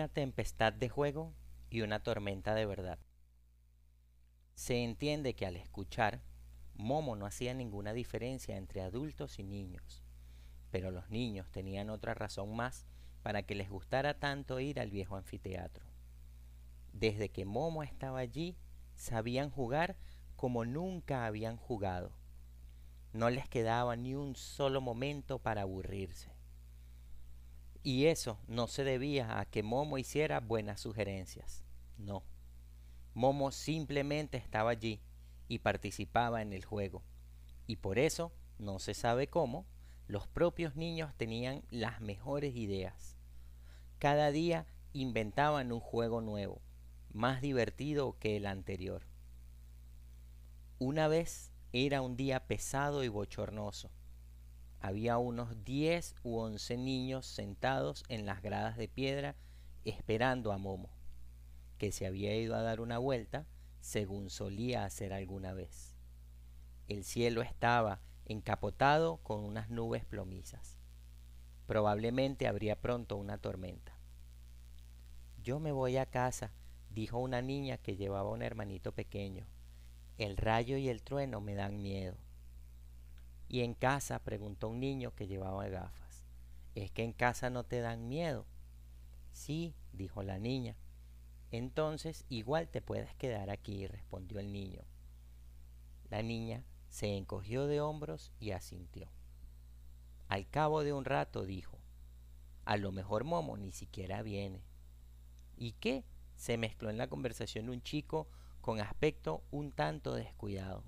Una tempestad de juego y una tormenta de verdad. Se entiende que al escuchar, Momo no hacía ninguna diferencia entre adultos y niños, pero los niños tenían otra razón más para que les gustara tanto ir al viejo anfiteatro. Desde que Momo estaba allí, sabían jugar como nunca habían jugado. No les quedaba ni un solo momento para aburrirse. Y eso no se debía a que Momo hiciera buenas sugerencias. No. Momo simplemente estaba allí y participaba en el juego. Y por eso, no se sabe cómo, los propios niños tenían las mejores ideas. Cada día inventaban un juego nuevo, más divertido que el anterior. Una vez era un día pesado y bochornoso había unos 10 u 11 niños sentados en las gradas de piedra esperando a Momo, que se había ido a dar una vuelta según solía hacer alguna vez. El cielo estaba encapotado con unas nubes plomizas. Probablemente habría pronto una tormenta. Yo me voy a casa, dijo una niña que llevaba un hermanito pequeño. El rayo y el trueno me dan miedo. ¿Y en casa? preguntó un niño que llevaba gafas. ¿Es que en casa no te dan miedo? Sí, dijo la niña. Entonces igual te puedes quedar aquí, respondió el niño. La niña se encogió de hombros y asintió. Al cabo de un rato dijo, a lo mejor Momo ni siquiera viene. ¿Y qué? se mezcló en la conversación un chico con aspecto un tanto descuidado.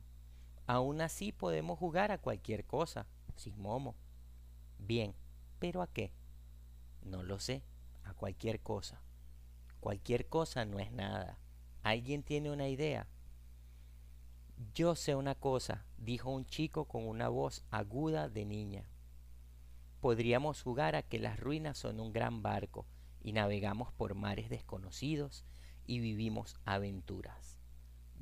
Aún así podemos jugar a cualquier cosa, sin momo. Bien, pero ¿a qué? No lo sé, a cualquier cosa. Cualquier cosa no es nada. ¿Alguien tiene una idea? Yo sé una cosa, dijo un chico con una voz aguda de niña. Podríamos jugar a que las ruinas son un gran barco y navegamos por mares desconocidos y vivimos aventuras.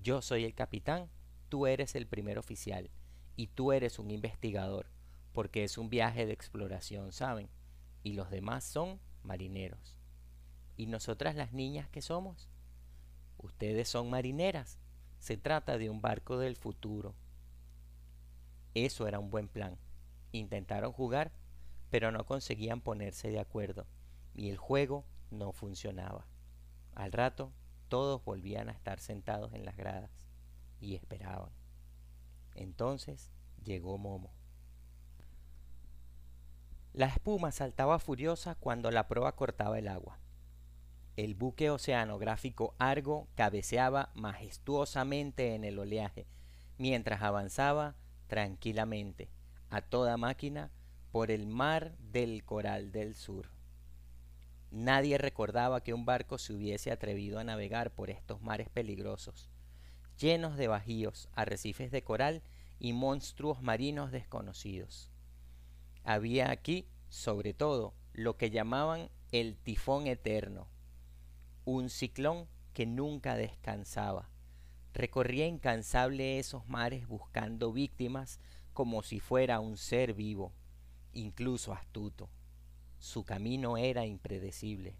Yo soy el capitán tú eres el primer oficial y tú eres un investigador, porque es un viaje de exploración, ¿saben? Y los demás son marineros. ¿Y nosotras las niñas qué somos? Ustedes son marineras. Se trata de un barco del futuro. Eso era un buen plan. Intentaron jugar, pero no conseguían ponerse de acuerdo, y el juego no funcionaba. Al rato, todos volvían a estar sentados en las gradas y esperaban. Entonces llegó Momo. La espuma saltaba furiosa cuando la proa cortaba el agua. El buque oceanográfico Argo cabeceaba majestuosamente en el oleaje, mientras avanzaba tranquilamente, a toda máquina, por el mar del Coral del Sur. Nadie recordaba que un barco se hubiese atrevido a navegar por estos mares peligrosos, llenos de bajíos, arrecifes de coral y monstruos marinos desconocidos. Había aquí, sobre todo, lo que llamaban el tifón eterno, un ciclón que nunca descansaba. Recorría incansable esos mares buscando víctimas como si fuera un ser vivo, incluso astuto. Su camino era impredecible,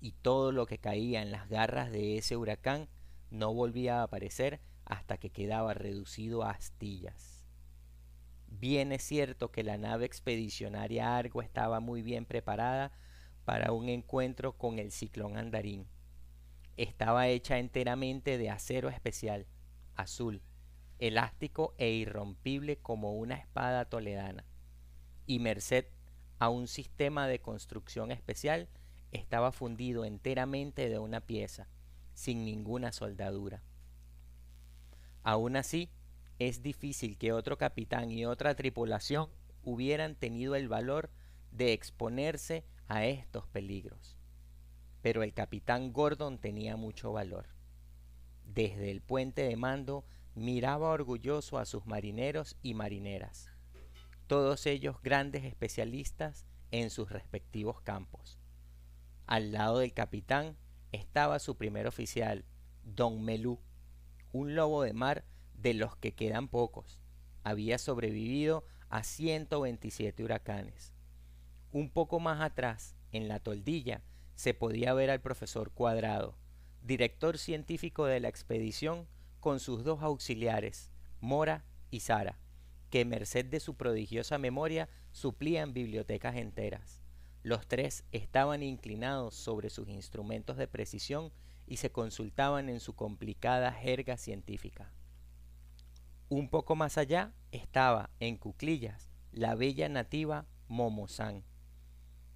y todo lo que caía en las garras de ese huracán no volvía a aparecer hasta que quedaba reducido a astillas. Bien es cierto que la nave expedicionaria Argo estaba muy bien preparada para un encuentro con el ciclón andarín. Estaba hecha enteramente de acero especial, azul, elástico e irrompible como una espada toledana, y merced a un sistema de construcción especial, estaba fundido enteramente de una pieza, sin ninguna soldadura. Aún así, es difícil que otro capitán y otra tripulación hubieran tenido el valor de exponerse a estos peligros. Pero el capitán Gordon tenía mucho valor. Desde el puente de mando miraba orgulloso a sus marineros y marineras, todos ellos grandes especialistas en sus respectivos campos. Al lado del capitán estaba su primer oficial, don Melú, un lobo de mar de los que quedan pocos. Había sobrevivido a 127 huracanes. Un poco más atrás, en la toldilla, se podía ver al profesor Cuadrado, director científico de la expedición, con sus dos auxiliares, Mora y Sara, que merced de su prodigiosa memoria suplían bibliotecas enteras. Los tres estaban inclinados sobre sus instrumentos de precisión y se consultaban en su complicada jerga científica. Un poco más allá estaba, en cuclillas, la bella nativa Momozán.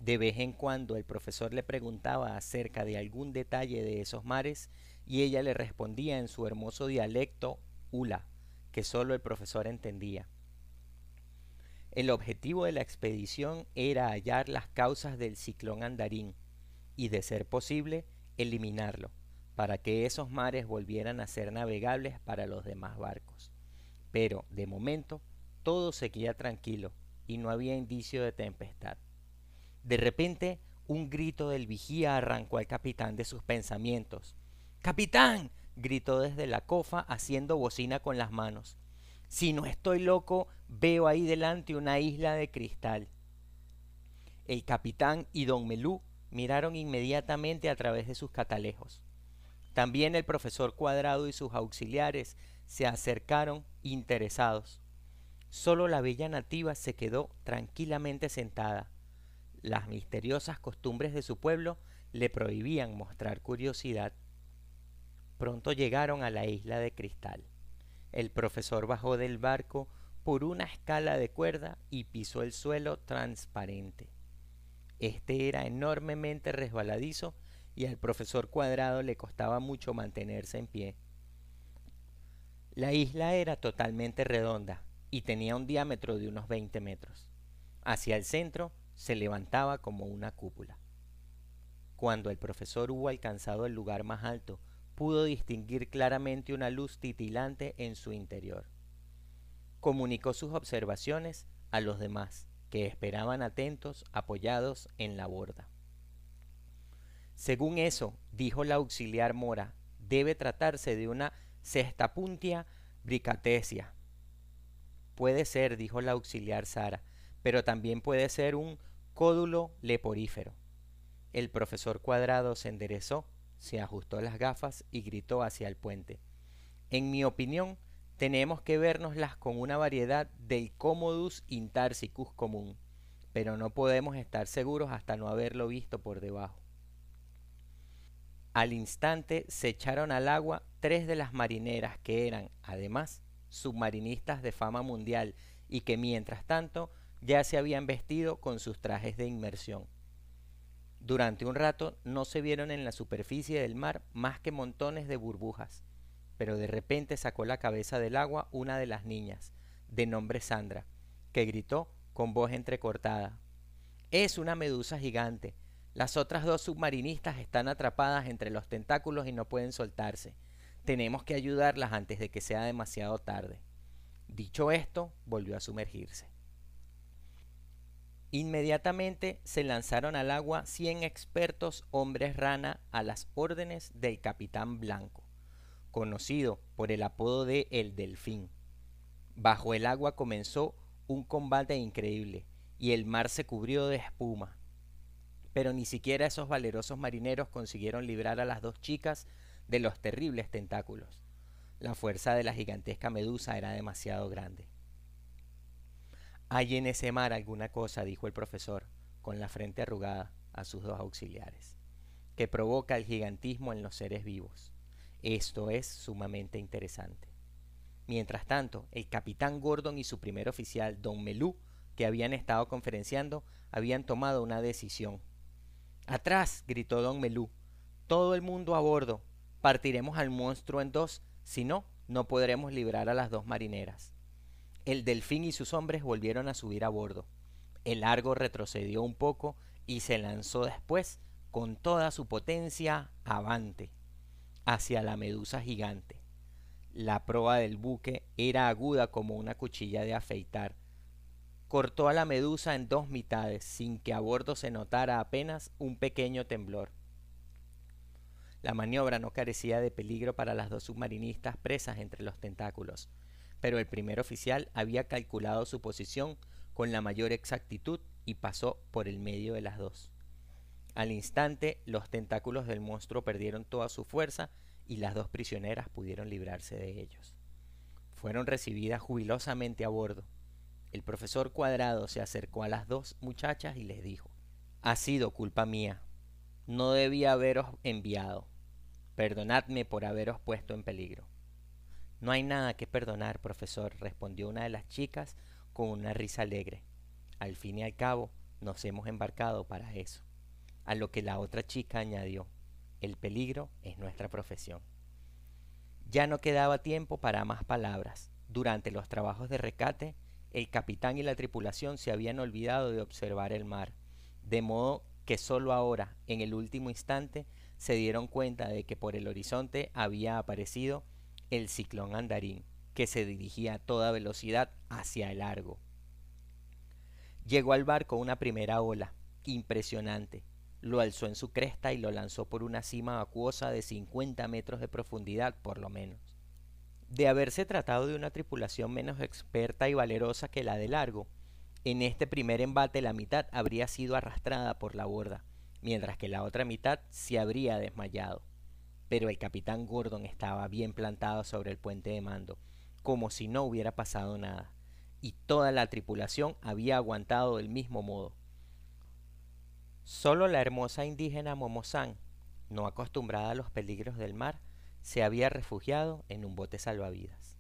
De vez en cuando el profesor le preguntaba acerca de algún detalle de esos mares y ella le respondía en su hermoso dialecto hula, que solo el profesor entendía. El objetivo de la expedición era hallar las causas del ciclón andarín y, de ser posible, eliminarlo para que esos mares volvieran a ser navegables para los demás barcos. Pero, de momento, todo seguía tranquilo y no había indicio de tempestad. De repente, un grito del vigía arrancó al capitán de sus pensamientos. ¡Capitán! gritó desde la cofa haciendo bocina con las manos. Si no estoy loco, veo ahí delante una isla de cristal. El capitán y don Melú miraron inmediatamente a través de sus catalejos. También el profesor Cuadrado y sus auxiliares se acercaron interesados. Solo la bella nativa se quedó tranquilamente sentada. Las misteriosas costumbres de su pueblo le prohibían mostrar curiosidad. Pronto llegaron a la isla de cristal. El profesor bajó del barco por una escala de cuerda y pisó el suelo transparente. Este era enormemente resbaladizo y al profesor Cuadrado le costaba mucho mantenerse en pie. La isla era totalmente redonda y tenía un diámetro de unos 20 metros. Hacia el centro se levantaba como una cúpula. Cuando el profesor hubo alcanzado el lugar más alto, pudo distinguir claramente una luz titilante en su interior. Comunicó sus observaciones a los demás, que esperaban atentos, apoyados en la borda. Según eso, dijo la auxiliar Mora, debe tratarse de una cestapuntia bricatesia. Puede ser, dijo la auxiliar Sara, pero también puede ser un códulo leporífero. El profesor Cuadrado se enderezó, se ajustó las gafas y gritó hacia el puente. En mi opinión, tenemos que vernoslas con una variedad del Commodus intarsicus común, pero no podemos estar seguros hasta no haberlo visto por debajo. Al instante se echaron al agua tres de las marineras que eran, además, submarinistas de fama mundial y que mientras tanto ya se habían vestido con sus trajes de inmersión. Durante un rato no se vieron en la superficie del mar más que montones de burbujas, pero de repente sacó la cabeza del agua una de las niñas, de nombre Sandra, que gritó con voz entrecortada. Es una medusa gigante, las otras dos submarinistas están atrapadas entre los tentáculos y no pueden soltarse. Tenemos que ayudarlas antes de que sea demasiado tarde. Dicho esto, volvió a sumergirse. Inmediatamente se lanzaron al agua cien expertos hombres rana a las órdenes del capitán Blanco, conocido por el apodo de El Delfín. Bajo el agua comenzó un combate increíble y el mar se cubrió de espuma pero ni siquiera esos valerosos marineros consiguieron librar a las dos chicas de los terribles tentáculos. La fuerza de la gigantesca medusa era demasiado grande. Hay en ese mar alguna cosa, dijo el profesor, con la frente arrugada a sus dos auxiliares, que provoca el gigantismo en los seres vivos. Esto es sumamente interesante. Mientras tanto, el capitán Gordon y su primer oficial, don Melú, que habían estado conferenciando, habían tomado una decisión Atrás, gritó don Melú. Todo el mundo a bordo. Partiremos al monstruo en dos, si no, no podremos librar a las dos marineras. El delfín y sus hombres volvieron a subir a bordo. El largo retrocedió un poco y se lanzó después con toda su potencia avante hacia la medusa gigante. La proa del buque era aguda como una cuchilla de afeitar cortó a la medusa en dos mitades sin que a bordo se notara apenas un pequeño temblor. La maniobra no carecía de peligro para las dos submarinistas presas entre los tentáculos, pero el primer oficial había calculado su posición con la mayor exactitud y pasó por el medio de las dos. Al instante, los tentáculos del monstruo perdieron toda su fuerza y las dos prisioneras pudieron librarse de ellos. Fueron recibidas jubilosamente a bordo. El profesor Cuadrado se acercó a las dos muchachas y les dijo, Ha sido culpa mía. No debía haberos enviado. Perdonadme por haberos puesto en peligro. No hay nada que perdonar, profesor, respondió una de las chicas con una risa alegre. Al fin y al cabo, nos hemos embarcado para eso. A lo que la otra chica añadió, el peligro es nuestra profesión. Ya no quedaba tiempo para más palabras. Durante los trabajos de recate, el capitán y la tripulación se habían olvidado de observar el mar, de modo que sólo ahora, en el último instante, se dieron cuenta de que por el horizonte había aparecido el ciclón andarín, que se dirigía a toda velocidad hacia el largo. Llegó al barco una primera ola, impresionante. Lo alzó en su cresta y lo lanzó por una cima acuosa de 50 metros de profundidad por lo menos. De haberse tratado de una tripulación menos experta y valerosa que la de Largo, en este primer embate la mitad habría sido arrastrada por la borda, mientras que la otra mitad se habría desmayado. Pero el capitán Gordon estaba bien plantado sobre el puente de mando, como si no hubiera pasado nada y toda la tripulación había aguantado del mismo modo. Solo la hermosa indígena Momozán, no acostumbrada a los peligros del mar, se había refugiado en un bote salvavidas.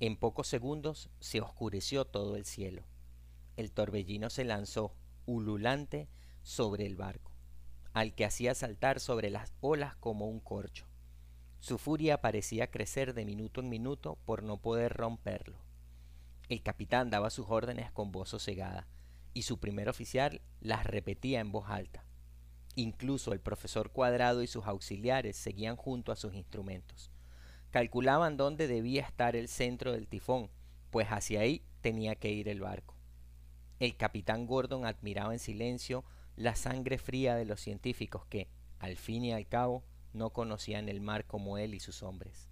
En pocos segundos se oscureció todo el cielo. El torbellino se lanzó, ululante, sobre el barco, al que hacía saltar sobre las olas como un corcho. Su furia parecía crecer de minuto en minuto por no poder romperlo. El capitán daba sus órdenes con voz sosegada, y su primer oficial las repetía en voz alta. Incluso el profesor Cuadrado y sus auxiliares seguían junto a sus instrumentos. Calculaban dónde debía estar el centro del tifón, pues hacia ahí tenía que ir el barco. El capitán Gordon admiraba en silencio la sangre fría de los científicos que, al fin y al cabo, no conocían el mar como él y sus hombres.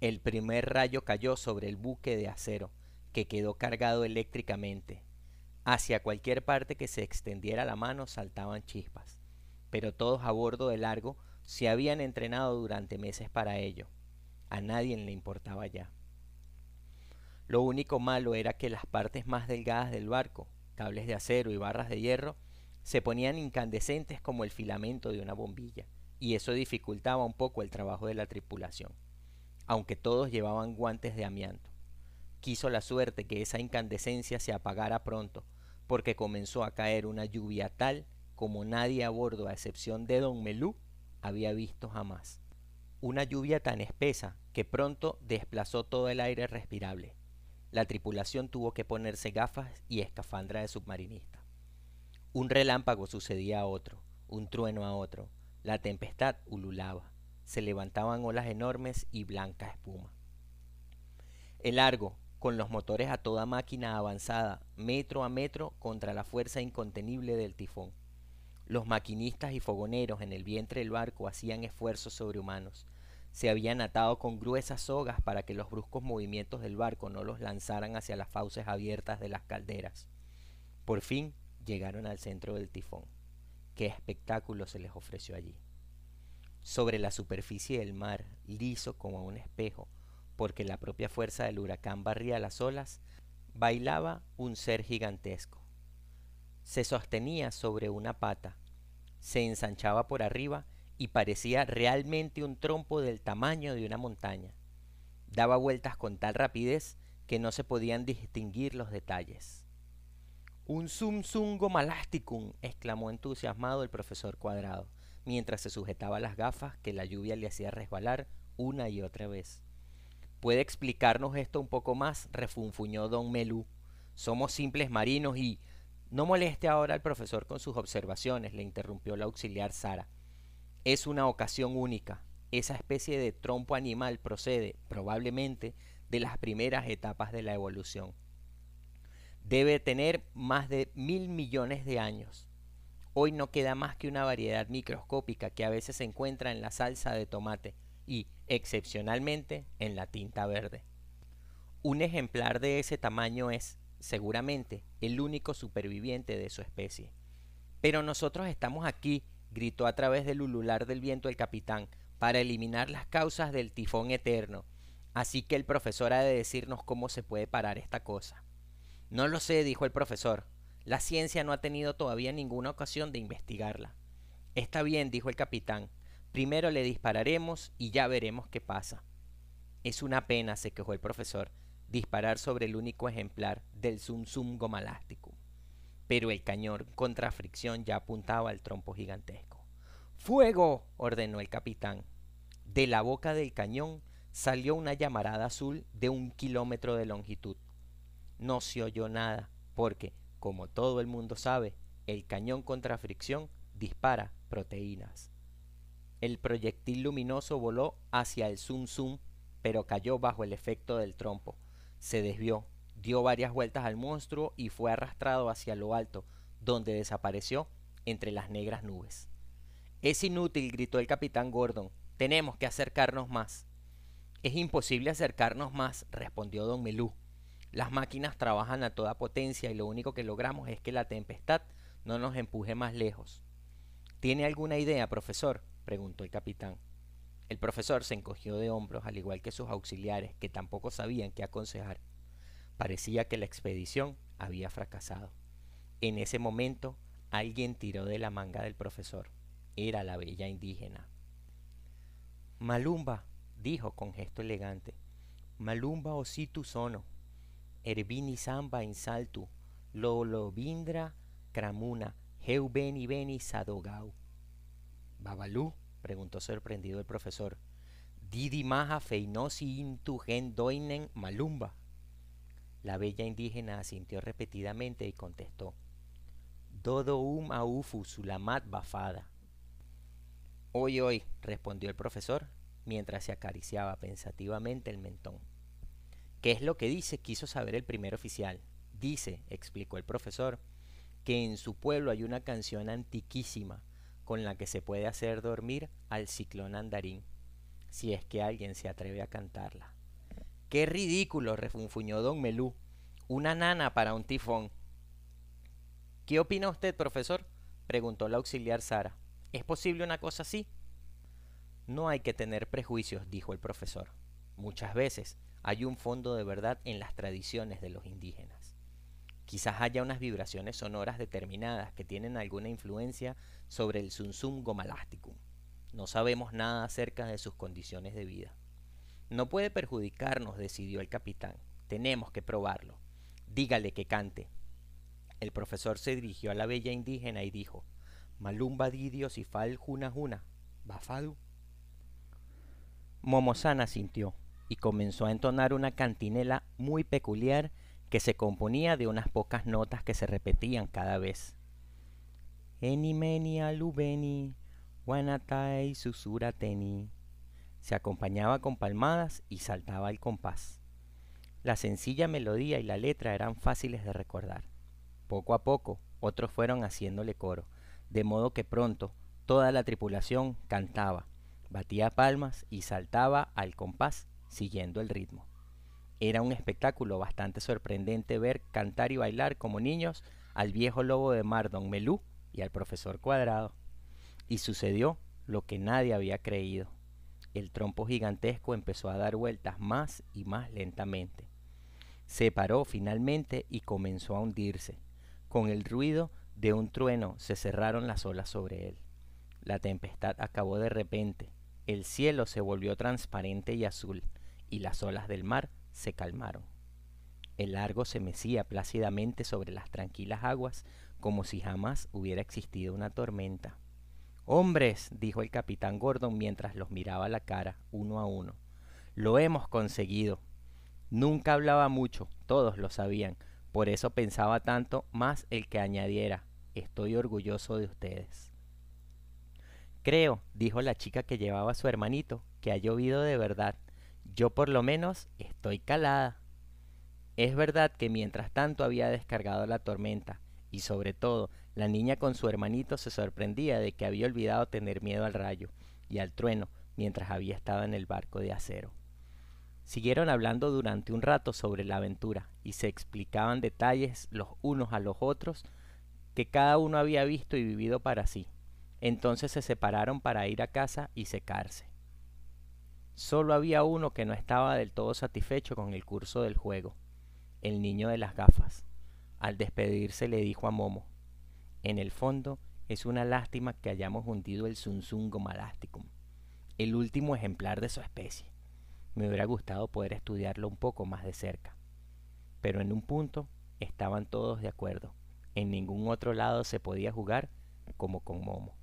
El primer rayo cayó sobre el buque de acero, que quedó cargado eléctricamente. Hacia cualquier parte que se extendiera la mano saltaban chispas, pero todos a bordo de largo se habían entrenado durante meses para ello. A nadie le importaba ya. Lo único malo era que las partes más delgadas del barco, cables de acero y barras de hierro, se ponían incandescentes como el filamento de una bombilla, y eso dificultaba un poco el trabajo de la tripulación aunque todos llevaban guantes de amianto. Quiso la suerte que esa incandescencia se apagara pronto, porque comenzó a caer una lluvia tal como nadie a bordo, a excepción de don Melú, había visto jamás. Una lluvia tan espesa que pronto desplazó todo el aire respirable. La tripulación tuvo que ponerse gafas y escafandra de submarinista. Un relámpago sucedía a otro, un trueno a otro. La tempestad ululaba se levantaban olas enormes y blanca espuma. El largo, con los motores a toda máquina avanzada, metro a metro contra la fuerza incontenible del tifón. Los maquinistas y fogoneros en el vientre del barco hacían esfuerzos sobrehumanos. Se habían atado con gruesas sogas para que los bruscos movimientos del barco no los lanzaran hacia las fauces abiertas de las calderas. Por fin llegaron al centro del tifón. Qué espectáculo se les ofreció allí sobre la superficie del mar, liso como un espejo, porque la propia fuerza del huracán barría las olas, bailaba un ser gigantesco. Se sostenía sobre una pata, se ensanchaba por arriba y parecía realmente un trompo del tamaño de una montaña. Daba vueltas con tal rapidez que no se podían distinguir los detalles. Un sum sungo malasticum, exclamó entusiasmado el profesor Cuadrado mientras se sujetaba las gafas que la lluvia le hacía resbalar una y otra vez. ¿Puede explicarnos esto un poco más? refunfuñó don Melú. Somos simples marinos y... No moleste ahora al profesor con sus observaciones, le interrumpió la auxiliar Sara. Es una ocasión única. Esa especie de trompo animal procede, probablemente, de las primeras etapas de la evolución. Debe tener más de mil millones de años. Hoy no queda más que una variedad microscópica que a veces se encuentra en la salsa de tomate y, excepcionalmente, en la tinta verde. Un ejemplar de ese tamaño es, seguramente, el único superviviente de su especie. Pero nosotros estamos aquí, gritó a través del ulular del viento el capitán, para eliminar las causas del tifón eterno. Así que el profesor ha de decirnos cómo se puede parar esta cosa. No lo sé, dijo el profesor. La ciencia no ha tenido todavía ninguna ocasión de investigarla. Está bien, dijo el capitán. Primero le dispararemos y ya veremos qué pasa. Es una pena, se quejó el profesor, disparar sobre el único ejemplar del Zum Zum. Pero el cañón contra fricción ya apuntaba al trompo gigantesco. ¡Fuego! ordenó el capitán. De la boca del cañón salió una llamarada azul de un kilómetro de longitud. No se oyó nada, porque, como todo el mundo sabe, el cañón contra fricción dispara proteínas. El proyectil luminoso voló hacia el Zum Zum, pero cayó bajo el efecto del trompo. Se desvió, dio varias vueltas al monstruo y fue arrastrado hacia lo alto, donde desapareció entre las negras nubes. Es inútil, gritó el capitán Gordon. Tenemos que acercarnos más. Es imposible acercarnos más, respondió don Melú. Las máquinas trabajan a toda potencia y lo único que logramos es que la tempestad no nos empuje más lejos. ¿Tiene alguna idea, profesor? preguntó el capitán. El profesor se encogió de hombros, al igual que sus auxiliares, que tampoco sabían qué aconsejar. Parecía que la expedición había fracasado. En ese momento, alguien tiró de la manga del profesor. Era la bella indígena. Malumba, dijo con gesto elegante. Malumba ositu sono. Ervini samba insaltu. Lolobindra cramuna. Heu beni beni sadogau. Babalú, preguntó sorprendido el profesor. Didi maja feinosi intu gen doinen malumba. La bella indígena asintió repetidamente y contestó. Dodo um aufu sulamat bafada. Hoy, hoy, respondió el profesor, mientras se acariciaba pensativamente el mentón. ¿Qué es lo que dice? quiso saber el primer oficial. Dice, explicó el profesor, que en su pueblo hay una canción antiquísima con la que se puede hacer dormir al ciclón andarín, si es que alguien se atreve a cantarla. ¡Qué ridículo! refunfuñó don Melú. Una nana para un tifón. ¿Qué opina usted, profesor? preguntó la auxiliar Sara. ¿Es posible una cosa así? No hay que tener prejuicios, dijo el profesor. Muchas veces hay un fondo de verdad en las tradiciones de los indígenas. Quizás haya unas vibraciones sonoras determinadas que tienen alguna influencia sobre el Sunsum gomalásticum. No sabemos nada acerca de sus condiciones de vida. No puede perjudicarnos, decidió el capitán. Tenemos que probarlo. Dígale que cante. El profesor se dirigió a la bella indígena y dijo, Malumba didio y fal juna, bafadu. Momosana sintió y comenzó a entonar una cantinela muy peculiar que se componía de unas pocas notas que se repetían cada vez. Enimeni alubeni, wanatai susurateni. Se acompañaba con palmadas y saltaba el compás. La sencilla melodía y la letra eran fáciles de recordar. Poco a poco, otros fueron haciéndole coro, de modo que pronto toda la tripulación cantaba, batía palmas y saltaba al compás, siguiendo el ritmo. Era un espectáculo bastante sorprendente ver cantar y bailar como niños al viejo lobo de mar Don Melú y al profesor Cuadrado. Y sucedió lo que nadie había creído. El trompo gigantesco empezó a dar vueltas más y más lentamente. Se paró finalmente y comenzó a hundirse. Con el ruido de un trueno se cerraron las olas sobre él. La tempestad acabó de repente. El cielo se volvió transparente y azul, y las olas del mar se calmaron. El largo se mecía plácidamente sobre las tranquilas aguas como si jamás hubiera existido una tormenta. Hombres, dijo el capitán Gordon mientras los miraba la cara, uno a uno. Lo hemos conseguido. Nunca hablaba mucho, todos lo sabían, por eso pensaba tanto más el que añadiera, estoy orgulloso de ustedes. Creo, dijo la chica que llevaba a su hermanito, que ha llovido de verdad. Yo por lo menos estoy calada. Es verdad que mientras tanto había descargado la tormenta, y sobre todo la niña con su hermanito se sorprendía de que había olvidado tener miedo al rayo y al trueno mientras había estado en el barco de acero. Siguieron hablando durante un rato sobre la aventura y se explicaban detalles los unos a los otros que cada uno había visto y vivido para sí. Entonces se separaron para ir a casa y secarse. Solo había uno que no estaba del todo satisfecho con el curso del juego, el niño de las gafas. Al despedirse le dijo a Momo, en el fondo es una lástima que hayamos hundido el Sunsungo malasticum, el último ejemplar de su especie. Me hubiera gustado poder estudiarlo un poco más de cerca. Pero en un punto estaban todos de acuerdo. En ningún otro lado se podía jugar como con Momo.